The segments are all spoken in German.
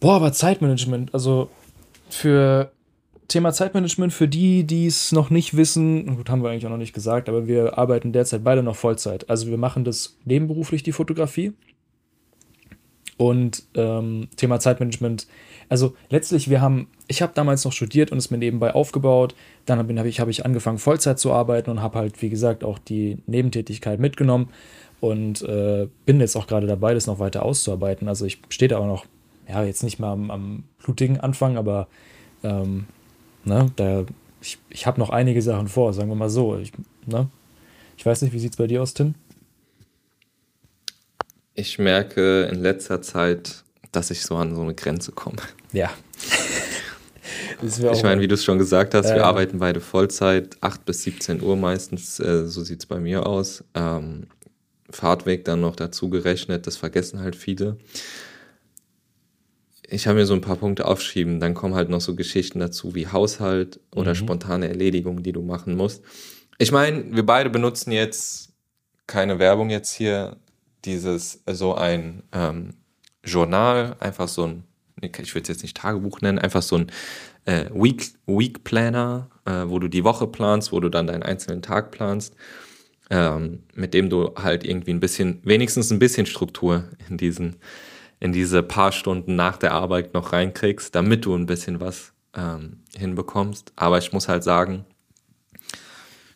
Boah, aber Zeitmanagement, also für Thema Zeitmanagement, für die, die es noch nicht wissen, gut, haben wir eigentlich auch noch nicht gesagt, aber wir arbeiten derzeit beide noch Vollzeit. Also wir machen das nebenberuflich, die Fotografie. Und ähm, Thema Zeitmanagement, also letztlich, wir haben, ich habe damals noch studiert und es mir nebenbei aufgebaut. Dann habe ich, hab ich angefangen, Vollzeit zu arbeiten und habe halt, wie gesagt, auch die Nebentätigkeit mitgenommen und äh, bin jetzt auch gerade dabei, das noch weiter auszuarbeiten. Also ich stehe da auch noch, ja, jetzt nicht mal am, am blutigen Anfang, aber ähm, ne, da, ich, ich habe noch einige Sachen vor, sagen wir mal so. Ich, ne? ich weiß nicht, wie sieht es bei dir aus, Tim? Ich merke in letzter Zeit, dass ich so an so eine Grenze komme. Ja. ich meine, wie du es schon gesagt hast, äh, wir arbeiten beide Vollzeit, 8 bis 17 Uhr meistens, äh, so sieht es bei mir aus. Ähm, Fahrtweg dann noch dazu gerechnet, das vergessen halt viele. Ich habe mir so ein paar Punkte aufschrieben, dann kommen halt noch so Geschichten dazu wie Haushalt oder mhm. spontane Erledigungen, die du machen musst. Ich meine, wir beide benutzen jetzt keine Werbung jetzt hier, dieses so ein ähm, Journal, einfach so ein, ich würde es jetzt nicht Tagebuch nennen, einfach so ein äh, Week, Week Planner, äh, wo du die Woche planst, wo du dann deinen einzelnen Tag planst ähm, mit dem du halt irgendwie ein bisschen, wenigstens ein bisschen Struktur in diesen, in diese paar Stunden nach der Arbeit noch reinkriegst, damit du ein bisschen was ähm, hinbekommst. Aber ich muss halt sagen,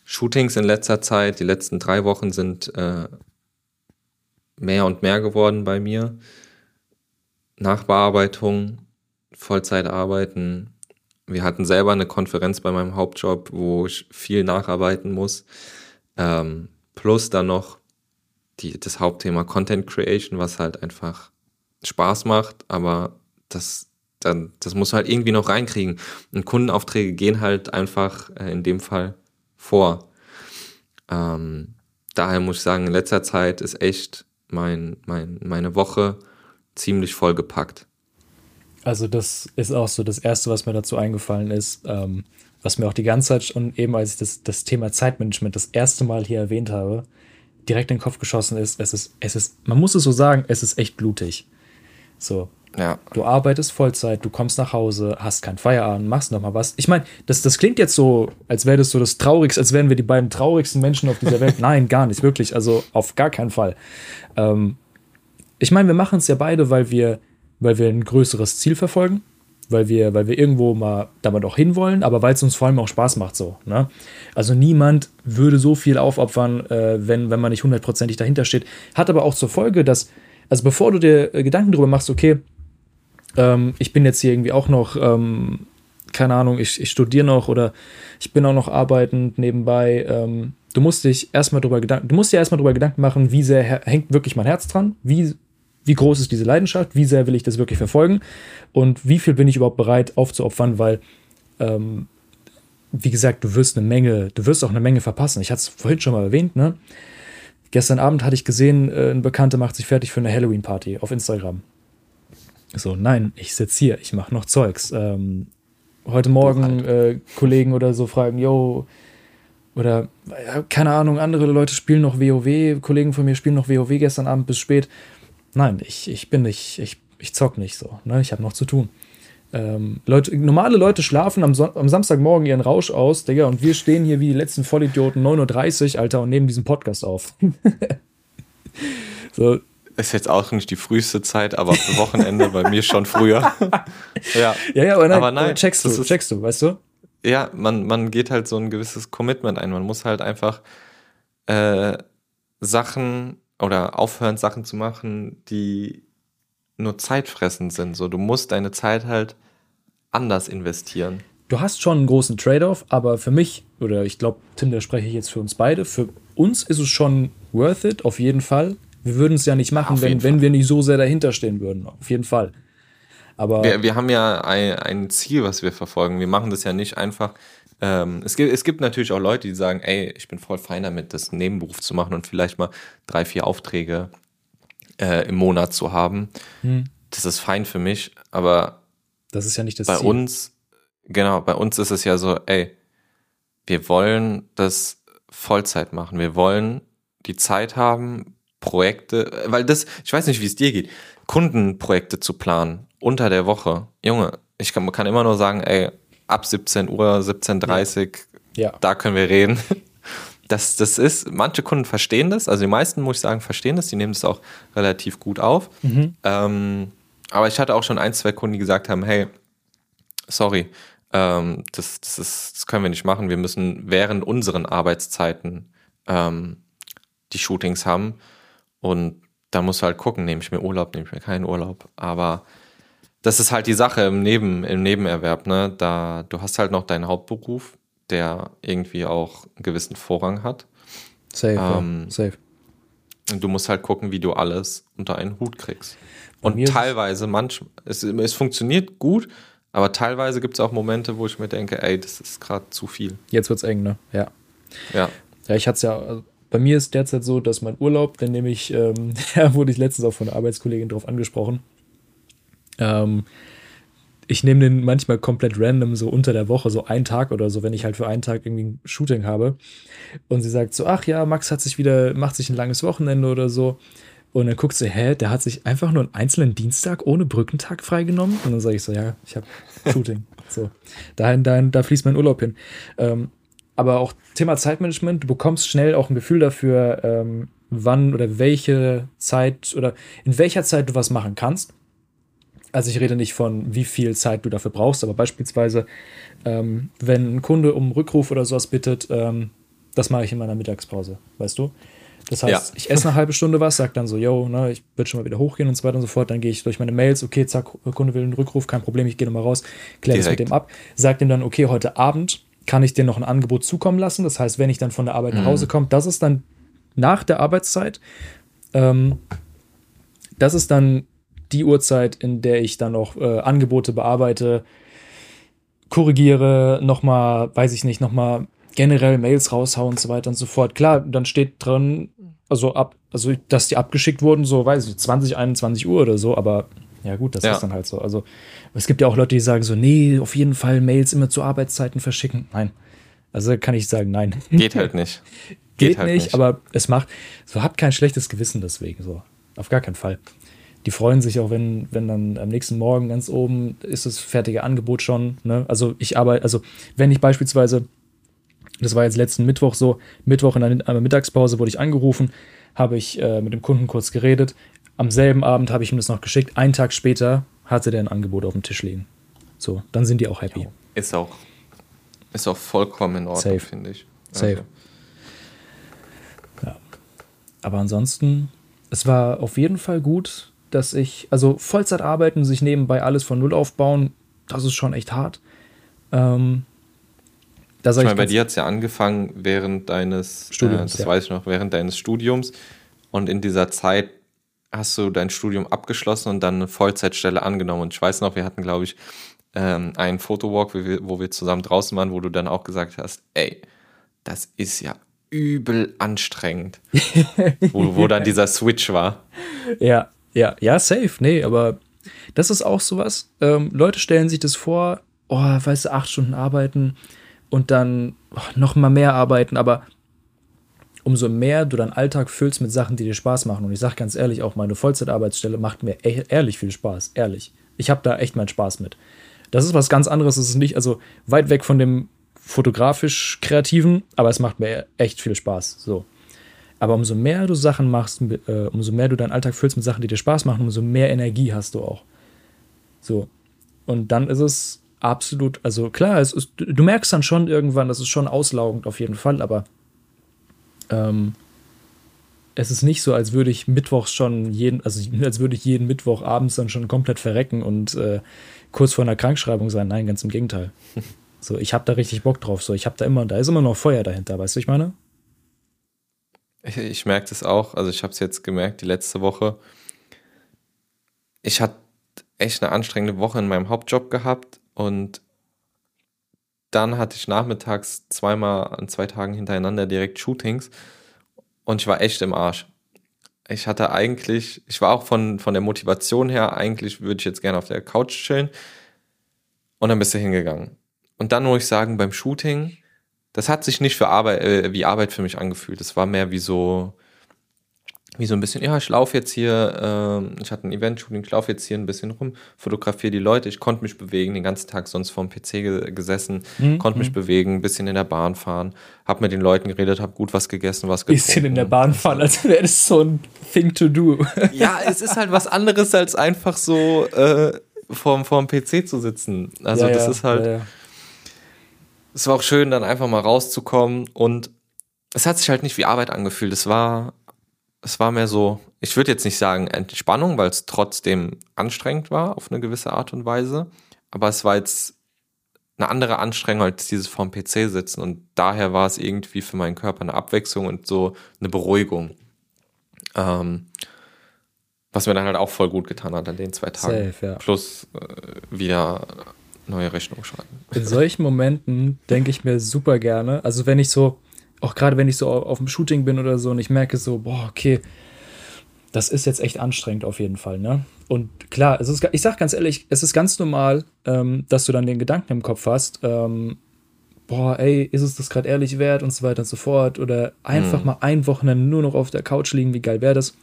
Shootings in letzter Zeit, die letzten drei Wochen sind äh, mehr und mehr geworden bei mir. Nachbearbeitung, Vollzeitarbeiten. Wir hatten selber eine Konferenz bei meinem Hauptjob, wo ich viel nacharbeiten muss. Ähm, plus dann noch die, das Hauptthema Content Creation, was halt einfach Spaß macht, aber das, dann, das muss halt irgendwie noch reinkriegen. Und Kundenaufträge gehen halt einfach äh, in dem Fall vor. Ähm, daher muss ich sagen, in letzter Zeit ist echt mein, mein, meine Woche ziemlich vollgepackt. Also das ist auch so das Erste, was mir dazu eingefallen ist. Ähm, was mir auch die ganze Zeit und eben als ich das, das Thema Zeitmanagement das erste Mal hier erwähnt habe, direkt in den Kopf geschossen ist, es ist, es ist, man muss es so sagen, es ist echt blutig. So. Ja. Du arbeitest Vollzeit, du kommst nach Hause, hast keinen Feierabend, machst noch mal was. Ich meine, das, das klingt jetzt so, als wäre das so das Traurigste, als wären wir die beiden traurigsten Menschen auf dieser Welt. Nein, gar nicht, wirklich. Also auf gar keinen Fall. Ähm, ich meine, wir machen es ja beide, weil wir, weil wir ein größeres Ziel verfolgen weil wir, weil wir irgendwo mal damit auch hinwollen, aber weil es uns vor allem auch Spaß macht so. Ne? Also niemand würde so viel aufopfern, äh, wenn, wenn man nicht hundertprozentig dahinter steht. Hat aber auch zur Folge, dass, also bevor du dir äh, Gedanken darüber machst, okay, ähm, ich bin jetzt hier irgendwie auch noch, ähm, keine Ahnung, ich, ich studiere noch oder ich bin auch noch arbeitend nebenbei, ähm, du musst dich erstmal drüber Gedanken, du musst dir erstmal drüber Gedanken machen, wie sehr hängt wirklich mein Herz dran, wie wie groß ist diese Leidenschaft, wie sehr will ich das wirklich verfolgen und wie viel bin ich überhaupt bereit aufzuopfern, weil, ähm, wie gesagt, du wirst eine Menge, du wirst auch eine Menge verpassen. Ich hatte es vorhin schon mal erwähnt, ne? Gestern Abend hatte ich gesehen, äh, ein Bekannter macht sich fertig für eine Halloween-Party auf Instagram. So, nein, ich sitze hier, ich mache noch Zeugs. Ähm, heute Morgen äh, Kollegen oder so fragen, yo, oder äh, keine Ahnung, andere Leute spielen noch WoW, Kollegen von mir spielen noch WoW gestern Abend bis spät. Nein, ich, ich bin nicht, ich, ich zock nicht so. Ne? Ich habe noch zu tun. Ähm, Leute, normale Leute schlafen am, am, Samstagmorgen ihren Rausch aus, Digga, und wir stehen hier wie die letzten Vollidioten 9.30 Uhr, Alter, und nehmen diesen Podcast auf. so. Ist jetzt auch nicht die früheste Zeit, aber Wochenende bei mir schon früher. ja. ja, ja, aber nein, aber nein checkst du, checkst du, weißt du? Ja, man, man geht halt so ein gewisses Commitment ein. Man muss halt einfach äh, Sachen oder aufhören, Sachen zu machen, die nur zeitfressend sind. So, du musst deine Zeit halt anders investieren. Du hast schon einen großen Trade-off, aber für mich, oder ich glaube, Tim, da spreche ich jetzt für uns beide, für uns ist es schon worth it, auf jeden Fall. Wir würden es ja nicht machen, wenn, wenn wir nicht so sehr dahinter stehen würden. Auf jeden Fall. Aber wir, wir haben ja ein, ein Ziel, was wir verfolgen. Wir machen das ja nicht einfach, ähm, es, gibt, es gibt natürlich auch Leute, die sagen, ey, ich bin voll fein damit, das Nebenberuf zu machen und vielleicht mal drei, vier Aufträge äh, im Monat zu haben. Hm. Das ist fein für mich, aber das ist ja nicht das bei Ziel. uns, genau, bei uns ist es ja so, ey, wir wollen das Vollzeit machen. Wir wollen die Zeit haben, Projekte, weil das, ich weiß nicht, wie es dir geht, Kundenprojekte zu planen unter der Woche, Junge, ich kann, kann immer nur sagen, ey, ab 17 Uhr, 17.30 Ja. Ja. da können wir reden. Das, das ist, manche Kunden verstehen das, also die meisten, muss ich sagen, verstehen das, die nehmen das auch relativ gut auf. Ähm, aber ich hatte auch schon ein, zwei Kunden, die gesagt haben, hey, sorry, ähm, das, das, ist, das können wir nicht machen. Wir müssen während unseren Arbeitszeiten ähm, die Shootings haben. Und da musst du halt gucken, nehme ich mir Urlaub, nehme ich mir keinen Urlaub. Aber das ist halt die Sache im, Neben, im Nebenerwerb, ne? Da du hast halt noch deinen Hauptberuf, der irgendwie auch einen gewissen Vorrang hat. Safe, Ähm, ja. safe. Und du musst halt gucken, wie du alles unter einen Hut kriegst. Bei Und es- teilweise, manchmal, es, es funktioniert gut, aber teilweise gibt es auch Momente, wo ich mir denke, ey, das ist gerade zu viel. Jetzt wird's eng, ne? Ja. Ja. Ja, ich hatte es ja, also bei mir ist derzeit so, dass mein Urlaub, den nehme ich, ähm, da wurde ich letztens auch von einer Arbeitskollegin drauf angesprochen. Ähm, ich nehme den manchmal komplett random, so unter der Woche, so einen Tag oder so, wenn ich halt für einen Tag irgendwie ein Shooting habe. Und sie sagt so, ach ja, Max hat sich wieder, macht sich ein langes Wochenende oder so. Und dann guckt sie, hä, der hat sich einfach nur einen einzelnen Dienstag ohne Brückentag freigenommen. Und dann sage ich so, ja, ich habe Shooting. so, dahin, dahin, da fließt mein Urlaub hin. Ähm, aber auch Thema Zeitmanagement, du bekommst schnell auch ein Gefühl dafür, ähm, wann oder welche Zeit oder in welcher Zeit du was machen kannst. Also ich rede nicht von, wie viel Zeit du dafür brauchst, aber beispielsweise, ähm, wenn ein Kunde um Rückruf oder sowas bittet, ähm, das mache ich in meiner Mittagspause, weißt du? Das heißt, Ja. ich esse eine halbe Stunde was, sag dann so, yo, ne, ich würde schon mal wieder hochgehen und so weiter und so fort. Dann gehe ich durch meine Mails, okay, zack, Kunde will einen Rückruf, kein Problem, ich gehe nochmal raus, kläre das mit dem ab, sag dem dann, okay, heute Abend kann ich dir noch ein Angebot zukommen lassen. Das heißt, wenn ich dann von der Arbeit nach Hause komme, das ist dann nach der Arbeitszeit. Ähm, das ist dann die Uhrzeit, in der ich dann auch äh, Angebote bearbeite, korrigiere, nochmal, weiß ich nicht, nochmal generell Mails raushauen und so weiter und so fort. Klar, dann steht drin, also ab, also dass die abgeschickt wurden, so weiß ich, 20, 21 Uhr oder so, aber ja gut, das Ja. ist dann halt so. Also es gibt ja auch Leute, die sagen so, nee, auf jeden Fall Mails immer zu Arbeitszeiten verschicken. Nein. Also kann ich sagen, nein. Geht halt nicht. Geht, halt nicht, nicht. aber es macht, so habt kein schlechtes Gewissen deswegen, so. Auf gar keinen Fall. Die freuen sich auch, wenn, wenn dann am nächsten Morgen ganz oben ist das fertige Angebot schon. Ne? Also ich arbeite, also wenn ich beispielsweise, das war jetzt letzten Mittwoch so, Mittwoch in einer, einer Mittagspause wurde ich angerufen, habe ich äh, mit dem Kunden kurz geredet. Am selben Abend habe ich ihm das noch geschickt. Einen Tag später hatte der ein Angebot auf dem Tisch liegen. So, dann sind die auch happy. Ist auch, ist auch vollkommen in Ordnung, finde ich. Safe. Also, Aber ansonsten, es war auf jeden Fall gut, dass ich, also Vollzeit arbeiten, sich nebenbei alles von Null aufbauen, das ist schon echt hart. Ähm, ich meine, bei dir hat es ja angefangen während deines Studiums, äh, das ja. weiß ich noch, während deines Studiums. Und in dieser Zeit hast du dein Studium abgeschlossen und dann eine Vollzeitstelle angenommen. Und ich weiß noch, wir hatten, glaube ich, ähm, einen Fotowalk, wo wir, wo wir zusammen draußen waren, wo du dann auch gesagt hast, ey, das ist ja übel anstrengend. wo, wo dann dieser Switch war. Ja, ja, ja, safe. Nee, aber das ist auch sowas. Ähm, Leute stellen sich das vor, oh, weißt du, acht Stunden arbeiten und dann oh, noch mal mehr arbeiten, aber umso mehr du deinen Alltag füllst mit Sachen, die dir Spaß machen. Und ich sag ganz ehrlich, auch meine Vollzeitarbeitsstelle macht mir e ehrlich viel Spaß. Ehrlich. Ich habe da echt meinen Spaß mit. Das ist was ganz anderes. Es ist nicht, also weit weg von dem fotografisch kreativen, aber es macht mir echt viel Spaß. So. Aber umso mehr du Sachen machst, äh, umso mehr du deinen Alltag füllst mit Sachen, die dir Spaß machen, umso mehr Energie hast du auch. So. Und dann ist es absolut, also klar, es ist, du merkst dann schon irgendwann, das ist schon auslaugend auf jeden Fall, aber ähm, es ist nicht so, als würde ich mittwochs schon jeden, also als würde ich jeden Mittwoch abends dann schon komplett verrecken und äh, kurz vor einer Krankschreibung sein. Nein, ganz im Gegenteil. So, ich habe da richtig Bock drauf. So, ich habe da immer, da ist immer noch Feuer dahinter, weißt du, ich meine? Ich, ich merke das auch. Also ich habe es jetzt gemerkt, die letzte Woche. Ich hatte echt eine anstrengende Woche in meinem Hauptjob gehabt und dann hatte ich nachmittags zweimal an zwei Tagen hintereinander direkt Shootings und ich war echt im Arsch. Ich hatte eigentlich, ich war auch von, von der Motivation her, eigentlich würde ich jetzt gerne auf der Couch chillen und dann bist du hingegangen. Und dann muss ich sagen, beim Shooting, das hat sich nicht für Arbeit, äh, wie Arbeit für mich angefühlt. Das war mehr wie so, wie so ein bisschen, ja, ich laufe jetzt hier, äh, ich hatte ein Event-Shooting, ich laufe jetzt hier ein bisschen rum, fotografiere die Leute, ich konnte mich bewegen, den ganzen Tag sonst vorm PC ge gesessen, mhm. konnte mich mhm. bewegen, ein bisschen in der Bahn fahren, habe mit den Leuten geredet, habe gut was gegessen, was getrunken. Bisschen in der Bahn fahren, als wäre das so ein Thing to do. ja, es ist halt was anderes, als einfach so äh, vorm, vorm PC zu sitzen. Also ja, das ja, ist halt, ja, es war auch schön, dann einfach mal rauszukommen und es hat sich halt nicht wie Arbeit angefühlt. Es war es war mehr so, ich würde jetzt nicht sagen Entspannung, weil es trotzdem anstrengend war auf eine gewisse Art und Weise. Aber es war jetzt eine andere Anstrengung als dieses vorm PC sitzen. Und daher war es irgendwie für meinen Körper eine Abwechslung und so eine Beruhigung. Ähm, was mir dann halt auch voll gut getan hat an den zwei Tagen. Safe, ja. Plus äh, wieder neue Rechnung schreiben. In solchen Momenten denke ich mir super gerne, also wenn ich so, auch gerade wenn ich so auf dem Shooting bin oder so und ich merke so, boah, okay, das ist jetzt echt anstrengend auf jeden Fall, ne? Und klar, es ist, ich sag ganz ehrlich, es ist ganz normal, ähm, dass du dann den Gedanken im Kopf hast, ähm, boah, ey, ist es das gerade ehrlich wert und so weiter und so fort. Oder einfach mhm. mal ein Wochenende nur noch auf der Couch liegen, wie geil wäre das?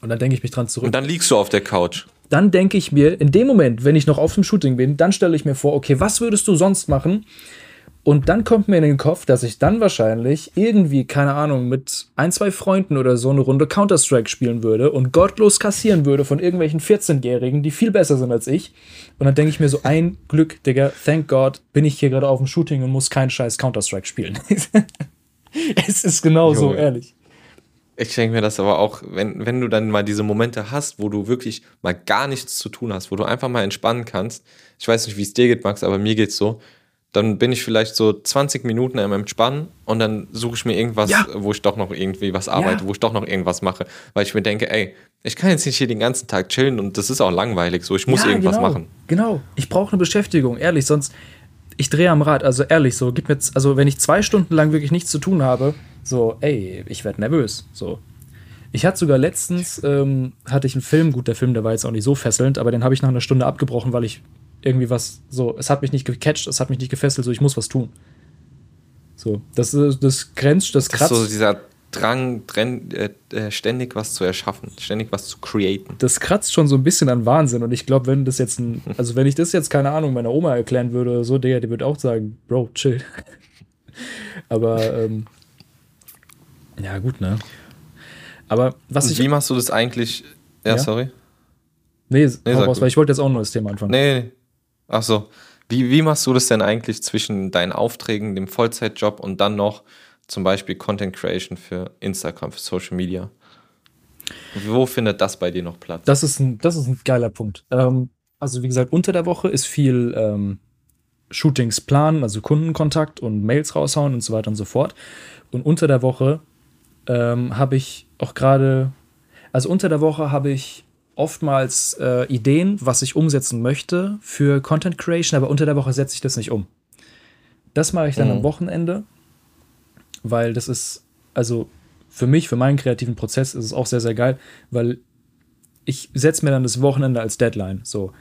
Und dann denke ich mich dran zurück. Und dann liegst du auf der Couch. Dann denke ich mir, in dem Moment, wenn ich noch auf dem Shooting bin, dann stelle ich mir vor, okay, was würdest du sonst machen, und dann kommt mir in den Kopf, dass ich dann wahrscheinlich irgendwie, keine Ahnung, mit ein, zwei Freunden oder so eine Runde Counter-Strike spielen würde und gottlos kassieren würde von irgendwelchen 14-Jährigen, die viel besser sind als ich. Und dann denke ich mir so, ein Glück, Digga, thank God, bin ich hier gerade auf dem Shooting und muss keinen scheiß Counter-Strike spielen. es ist genau so, ehrlich. Ich denke mir das aber auch, wenn, wenn du dann mal diese Momente hast, wo du wirklich mal gar nichts zu tun hast, wo du einfach mal entspannen kannst. Ich weiß nicht, wie es dir geht, Max, aber mir geht's so dann bin ich vielleicht so 20 Minuten im Entspannen und dann suche ich mir irgendwas, ja. wo ich doch noch irgendwie was arbeite, ja. wo ich doch noch irgendwas mache, weil ich mir denke, ey, ich kann jetzt nicht hier den ganzen Tag chillen und das ist auch langweilig, so ich muss ja, irgendwas genau. machen. Genau, ich brauche eine Beschäftigung, ehrlich, sonst ich drehe am Rad, also ehrlich, so gib mir jetzt, also wenn ich zwei Stunden lang wirklich nichts zu tun habe, so, ey, ich werde nervös, so. Ich hatte sogar letztens, ähm, hatte ich einen Film, gut, der Film, der war jetzt auch nicht so fesselnd, aber den habe ich nach einer Stunde abgebrochen, weil ich irgendwie was so, es hat mich nicht gecatcht, es hat mich nicht gefesselt, so ich muss was tun. So, das das grenzt, das kratzt. Das ist so dieser Drang, äh, äh, ständig was zu erschaffen, ständig was zu createn. Das kratzt schon so ein bisschen an Wahnsinn und ich glaube, wenn das jetzt ein, also wenn ich das jetzt, keine Ahnung, meiner Oma erklären würde oder so, der, die würde auch sagen, Bro, chill. Aber, ähm, ja, gut, ne? Aber was und ich. Wie machst du das eigentlich? Ja, ja? sorry. Nee, nee raus, weil ich wollte jetzt auch ein neues Thema anfangen. Nee, nee. Ach so. Wie, wie machst du das denn eigentlich zwischen deinen Aufträgen, dem Vollzeitjob und dann noch zum Beispiel Content Creation für Instagram, für Social Media? Wo findet das bei dir noch Platz? Das ist ein, das ist ein geiler Punkt. Ähm, also wie gesagt, unter der Woche ist viel ähm, Shootings planen, also Kundenkontakt und Mails raushauen und so weiter und so fort. Und unter der Woche ähm, habe ich auch gerade, also unter der Woche habe ich oftmals äh, Ideen, was ich umsetzen möchte für Content Creation, aber unter der Woche setze ich das nicht um. Das mache ich dann mhm. am Wochenende, weil das ist, also für mich, für meinen kreativen Prozess ist es auch sehr, sehr geil, weil ich setze mir dann das Wochenende als Deadline. So,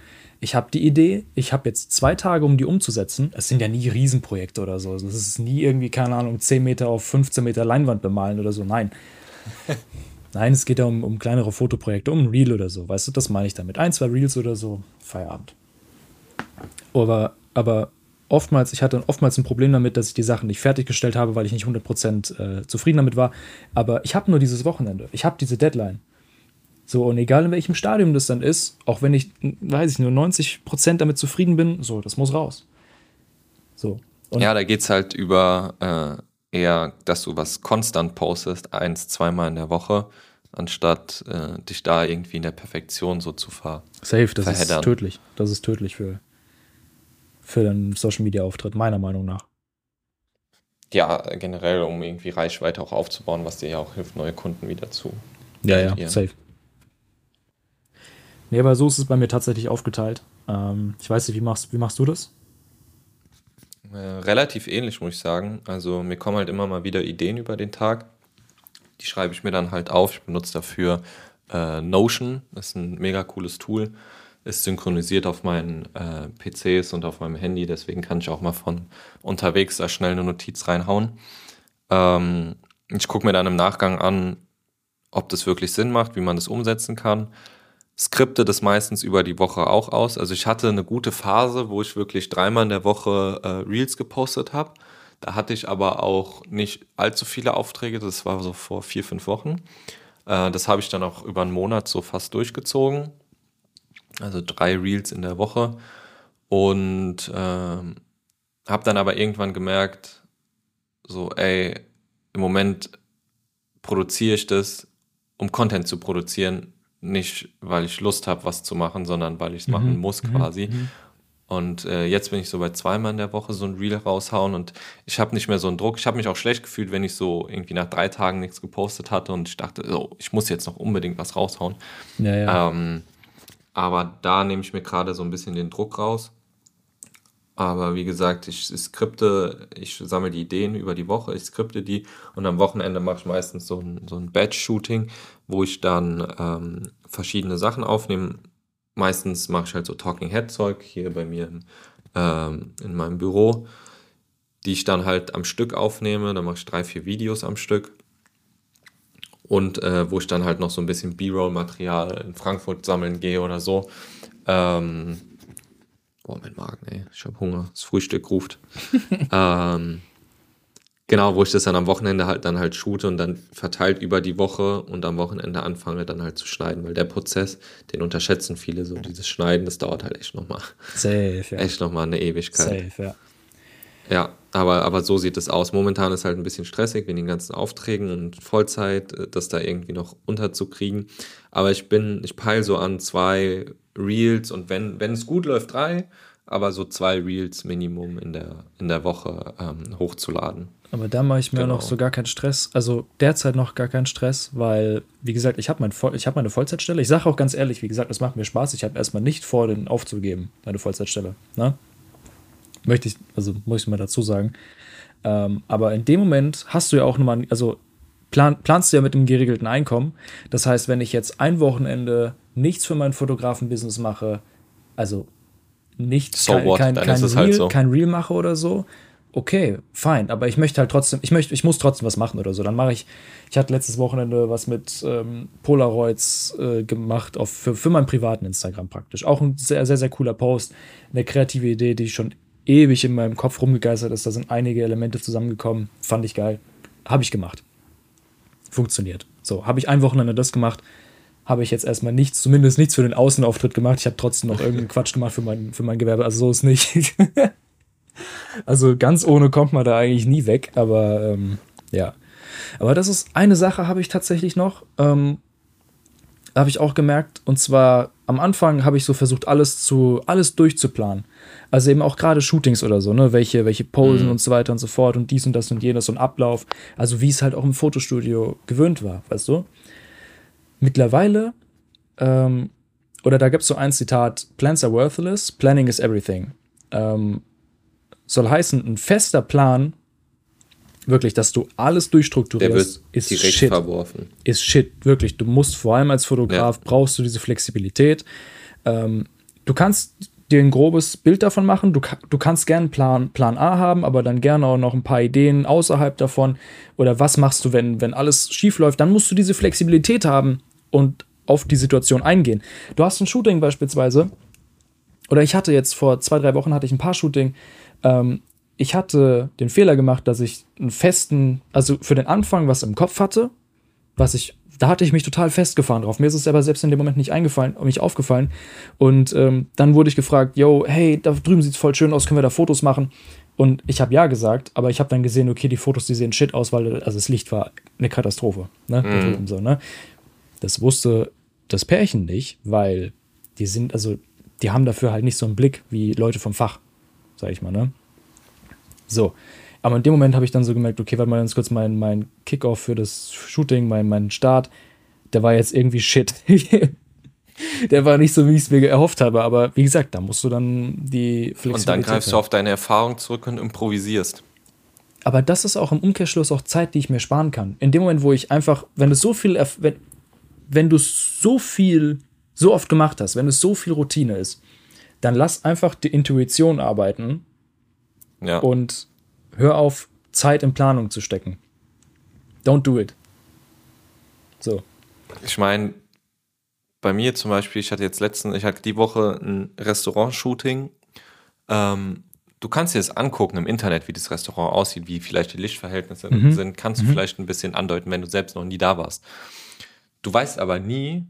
ich habe die Idee, ich habe jetzt zwei Tage, um die umzusetzen. Es sind ja nie Riesenprojekte oder so. Das ist nie irgendwie, keine Ahnung, 10 Meter auf 15 Meter Leinwand bemalen oder so. Nein. Nein, es geht ja um, um kleinere Fotoprojekte, um ein Reel oder so. Weißt du, das meine ich damit. Ein, zwei Reels oder so, Feierabend. Aber, aber oftmals, ich hatte oftmals ein Problem damit, dass ich die Sachen nicht fertiggestellt habe, weil ich nicht 100% äh, zufrieden damit war. Aber ich habe nur dieses Wochenende. Ich habe diese Deadline. So, und egal in welchem Stadium das dann ist, auch wenn ich, weiß ich, nur 90% damit zufrieden bin, so, das muss raus. So. Und ja, da geht es halt über äh, eher, dass du was konstant postest, eins, zweimal in der Woche, anstatt äh, dich da irgendwie in der Perfektion so zu ver Safe, das verheddern. ist tödlich. Das ist tödlich für, für deinen Social Media Auftritt, meiner Meinung nach. Ja, generell, um irgendwie Reichweite auch aufzubauen, was dir ja auch hilft, neue Kunden wieder zu. Ja, ja, safe. Nee, aber so ist es bei mir tatsächlich aufgeteilt. Ähm, ich weiß nicht, wie machst, wie machst du das? Äh, relativ ähnlich, muss ich sagen. Also mir kommen halt immer mal wieder Ideen über den Tag. Die schreibe ich mir dann halt auf. Ich benutze dafür äh, Notion. Das ist ein mega cooles Tool. Ist synchronisiert auf meinen äh, PCs und auf meinem Handy. Deswegen kann ich auch mal von unterwegs da schnell eine Notiz reinhauen. Ähm, ich gucke mir dann im Nachgang an, ob das wirklich Sinn macht, wie man das umsetzen kann. Skripte das meistens über die Woche auch aus. Also ich hatte eine gute Phase, wo ich wirklich dreimal in der Woche äh, Reels gepostet habe. Da hatte ich aber auch nicht allzu viele Aufträge. Das war so vor vier, fünf Wochen. Äh, das habe ich dann auch über einen Monat so fast durchgezogen. Also drei Reels in der Woche. Und äh, habe dann aber irgendwann gemerkt, so, ey, im Moment produziere ich das, um Content zu produzieren, nicht weil ich Lust habe, was zu machen, sondern weil ich es mhm. machen muss mhm. quasi. Mhm. Und äh, jetzt bin ich so bei zweimal in der Woche so ein Reel raushauen und ich habe nicht mehr so einen Druck. Ich habe mich auch schlecht gefühlt, wenn ich so irgendwie nach drei Tagen nichts gepostet hatte und ich dachte, so, ich muss jetzt noch unbedingt was raushauen. Ja, ja. Ähm, aber da nehme ich mir gerade so ein bisschen den Druck raus. Aber wie gesagt, ich skripte, ich sammle die Ideen über die Woche, ich skripte die und am Wochenende mache ich meistens so ein, so ein Batch-Shooting, wo ich dann ähm, verschiedene Sachen aufnehme. Meistens mache ich halt so Talking Head-Zeug hier bei mir im, ähm, in meinem Büro, die ich dann halt am Stück aufnehme. Dann mache ich drei, vier Videos am Stück. Und äh, wo ich dann halt noch so ein bisschen B-Roll-Material in Frankfurt sammeln gehe oder so. Ähm, Boah, mein Magen, ey. Ich habe Hunger. Das Frühstück ruft. ähm, genau, wo ich das dann am Wochenende halt dann halt shoote und dann verteilt über die Woche und am Wochenende anfange dann halt zu schneiden, weil der Prozess, den unterschätzen viele so, dieses Schneiden, das dauert halt echt nochmal. Safe, ja. Echt nochmal eine Ewigkeit. Safe, ja. Ja, aber, aber so sieht es aus. Momentan ist halt ein bisschen stressig wegen den ganzen Aufträgen und Vollzeit, äh, das da irgendwie noch unterzukriegen. Aber ich bin, ich peile so an zwei Reels und wenn, wenn es gut läuft, drei, aber so zwei Reels Minimum in der, in der Woche ähm, hochzuladen. Aber da mache ich mir genau. noch so gar keinen Stress. Also derzeit noch gar keinen Stress, weil, wie gesagt, ich habe mein hab meine Vollzeitstelle. Ich sage auch ganz ehrlich, wie gesagt, das macht mir Spaß. Ich habe erstmal nicht vor, den aufzugeben, meine Vollzeitstelle. Ne? Möchte ich, also muss ich mal dazu sagen. Ähm, aber in dem Moment hast du ja auch nochmal, also plan, planst du ja mit einem geregelten Einkommen. Das heißt, wenn ich jetzt ein Wochenende nichts für mein Fotografen-Business mache, also nicht so kein, what? kein, kein, Reel, halt so. kein Reel mache oder so, okay, fein, aber ich möchte halt trotzdem, ich möchte, ich muss trotzdem was machen oder so. Dann mache ich, ich hatte letztes Wochenende was mit ähm, Polaroids äh, gemacht auf, für, für meinen privaten Instagram praktisch. Auch ein sehr, sehr, sehr cooler Post, eine kreative Idee, die schon ewig in meinem Kopf rumgegeistert ist. Da sind einige Elemente zusammengekommen, fand ich geil, habe ich gemacht. Funktioniert. So, habe ich ein Wochenende das gemacht, habe ich jetzt erstmal nichts, zumindest nichts für den Außenauftritt gemacht. Ich habe trotzdem noch irgendeinen Quatsch gemacht für mein, für mein Gewerbe. Also so ist nicht. also ganz ohne kommt man da eigentlich nie weg, aber ähm, ja. Aber das ist eine Sache, habe ich tatsächlich noch. Ähm, habe ich auch gemerkt. Und zwar am Anfang habe ich so versucht, alles zu, alles durchzuplanen. Also eben auch gerade Shootings oder so, ne? Welche, welche Posen mhm. und so weiter und so fort und dies und das und jenes und Ablauf. Also wie es halt auch im Fotostudio gewöhnt war, weißt du? Mittlerweile, ähm, oder da gibt es so ein Zitat: Plans are worthless, planning is everything. Ähm, soll heißen, ein fester Plan, wirklich, dass du alles durchstrukturierst, ist shit. Verworfen. Ist shit, wirklich. Du musst vor allem als Fotograf, ja. brauchst du diese Flexibilität. Ähm, du kannst dir ein grobes Bild davon machen. Du, du kannst gerne Plan, Plan A haben, aber dann gerne auch noch ein paar Ideen außerhalb davon. Oder was machst du, wenn, wenn alles schief läuft? Dann musst du diese Flexibilität haben, und auf die Situation eingehen. Du hast ein Shooting beispielsweise, oder ich hatte jetzt vor zwei, drei Wochen hatte ich ein paar Shooting. Ähm, ich hatte den Fehler gemacht, dass ich einen festen, also für den Anfang was im Kopf hatte, was ich, da hatte ich mich total festgefahren drauf. Mir ist es aber selbst in dem Moment nicht eingefallen, mich aufgefallen. Und ähm, dann wurde ich gefragt, yo, hey, da drüben sieht es voll schön aus, können wir da Fotos machen? Und ich habe ja gesagt, aber ich habe dann gesehen, okay, die Fotos, die sehen shit aus, weil also das Licht war eine Katastrophe. Ne? Mhm. So, ne? Das wusste das Pärchen nicht, weil die sind, also, die haben dafür halt nicht so einen Blick wie Leute vom Fach, sag ich mal, ne? So. Aber in dem Moment habe ich dann so gemerkt, okay, warte mal ganz kurz, mein, mein Kickoff für das Shooting, mein, mein Start, der war jetzt irgendwie shit. der war nicht so, wie ich es mir erhofft habe. Aber wie gesagt, da musst du dann die Flexibilität. Und dann greifst haben. du auf deine Erfahrung zurück und improvisierst. Aber das ist auch im Umkehrschluss auch Zeit, die ich mir sparen kann. In dem Moment, wo ich einfach, wenn es so viel, wenn, wenn du so viel, so oft gemacht hast, wenn es so viel Routine ist, dann lass einfach die Intuition arbeiten ja. und hör auf, Zeit in Planung zu stecken. Don't do it. So. ich meine, bei mir zum Beispiel, ich hatte jetzt letzten, ich hatte die Woche ein Restaurant-Shooting. Ähm, du kannst dir das angucken im Internet, wie das Restaurant aussieht, wie vielleicht die Lichtverhältnisse mhm. sind, kannst du mhm. vielleicht ein bisschen andeuten, wenn du selbst noch nie da warst. Du weißt aber nie,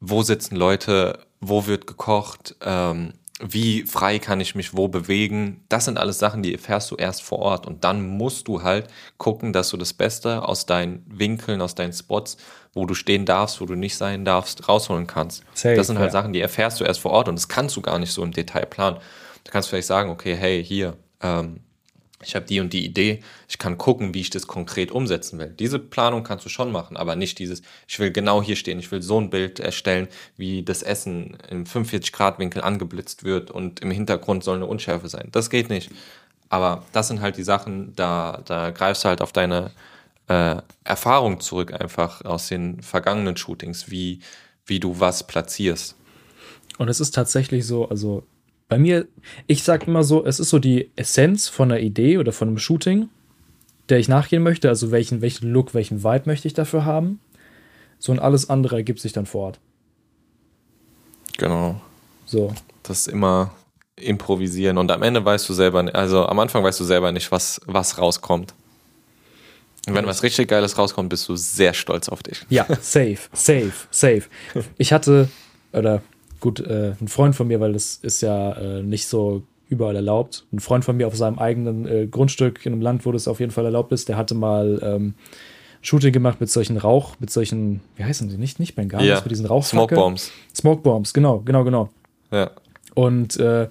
wo sitzen Leute, wo wird gekocht, ähm, wie frei kann ich mich wo bewegen. Das sind alles Sachen, die erfährst du erst vor Ort. Und dann musst du halt gucken, dass du das Beste aus deinen Winkeln, aus deinen Spots, wo du stehen darfst, wo du nicht sein darfst, rausholen kannst. Safe, das sind halt ja. Sachen, die erfährst du erst vor Ort und das kannst du gar nicht so im Detail planen. Du kannst vielleicht sagen, okay, hey, hier, ähm, ich habe die und die Idee, ich kann gucken, wie ich das konkret umsetzen will. Diese Planung kannst du schon machen, aber nicht dieses, ich will genau hier stehen, ich will so ein Bild erstellen, wie das Essen im 45-Grad-Winkel angeblitzt wird und im Hintergrund soll eine Unschärfe sein. Das geht nicht. Aber das sind halt die Sachen, da, da greifst du halt auf deine äh, Erfahrung zurück, einfach aus den vergangenen Shootings, wie, wie du was platzierst. Und es ist tatsächlich so, also bei mir, ich sag immer so, es ist so die Essenz von einer Idee oder von einem Shooting, der ich nachgehen möchte. Also welchen, welchen Look, welchen Vibe möchte ich dafür haben. So und alles andere ergibt sich dann vor Ort. Genau. So. Das ist immer improvisieren und am Ende weißt du selber, also am Anfang weißt du selber nicht, was, was rauskommt. Und wenn was richtig Geiles rauskommt, bist du sehr stolz auf dich. Ja, safe, safe, safe. Ich hatte, oder gut, äh, ein Freund von mir, weil das ist ja äh, nicht so überall erlaubt. Ein Freund von mir auf seinem eigenen äh, Grundstück in einem Land, wo das auf jeden Fall erlaubt ist, der hatte mal ähm, Shooting gemacht mit solchen Rauch, mit solchen, wie heißen die nicht, nicht Bengalis, ja. mit diesen Rauchfackeln. Smoke Bombs. Smoke Bombs, genau, genau, genau. Ja. Und äh,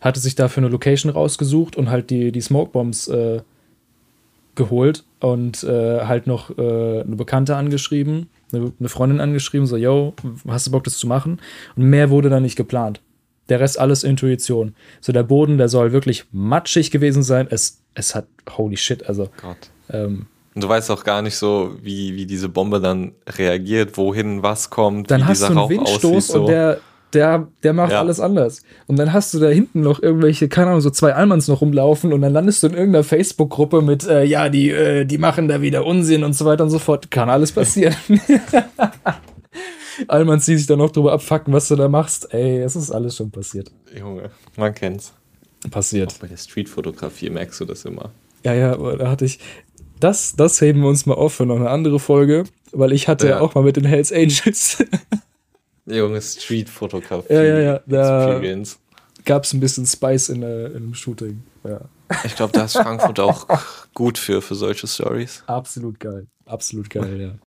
hatte sich dafür eine Location rausgesucht und halt die, die Smoke Bombs äh, geholt und äh, halt noch äh, eine Bekannte angeschrieben eine Freundin angeschrieben, so, yo, hast du Bock, das zu machen? Und mehr wurde da nicht geplant. Der Rest alles Intuition. So, der Boden, der soll wirklich matschig gewesen sein. Es, es hat, holy shit, also. Gott. Ähm, und du weißt auch gar nicht so, wie, wie diese Bombe dann reagiert, wohin was kommt, dann wie hast dieser du einen Windstoß aussieht, so. und der, der, der macht ja. alles anders. Und dann hast du da hinten noch irgendwelche, keine Ahnung, so zwei Almans noch rumlaufen und dann landest du in irgendeiner Facebook-Gruppe mit, äh, ja, die, äh, die machen da wieder Unsinn und so weiter und so fort. Kann alles passieren. Almans, die sich dann noch drüber abfacken, was du da machst. Ey, es ist alles schon passiert. Junge, man kennt's. Passiert. Auch bei der Streetfotografie merkst du das immer. Ja, ja, aber da hatte ich, das, das heben wir uns mal auf für noch eine andere Folge, weil ich hatte ja auch mal mit den Hells Angels Junge Street-Fotografie. Ja, ja, ja. Da gab es ein bisschen Spice in, äh, in einem Shooting. Ja. Ich glaube, da ist Frankfurt auch gut für, für solche Stories. Absolut geil. Absolut geil, ja.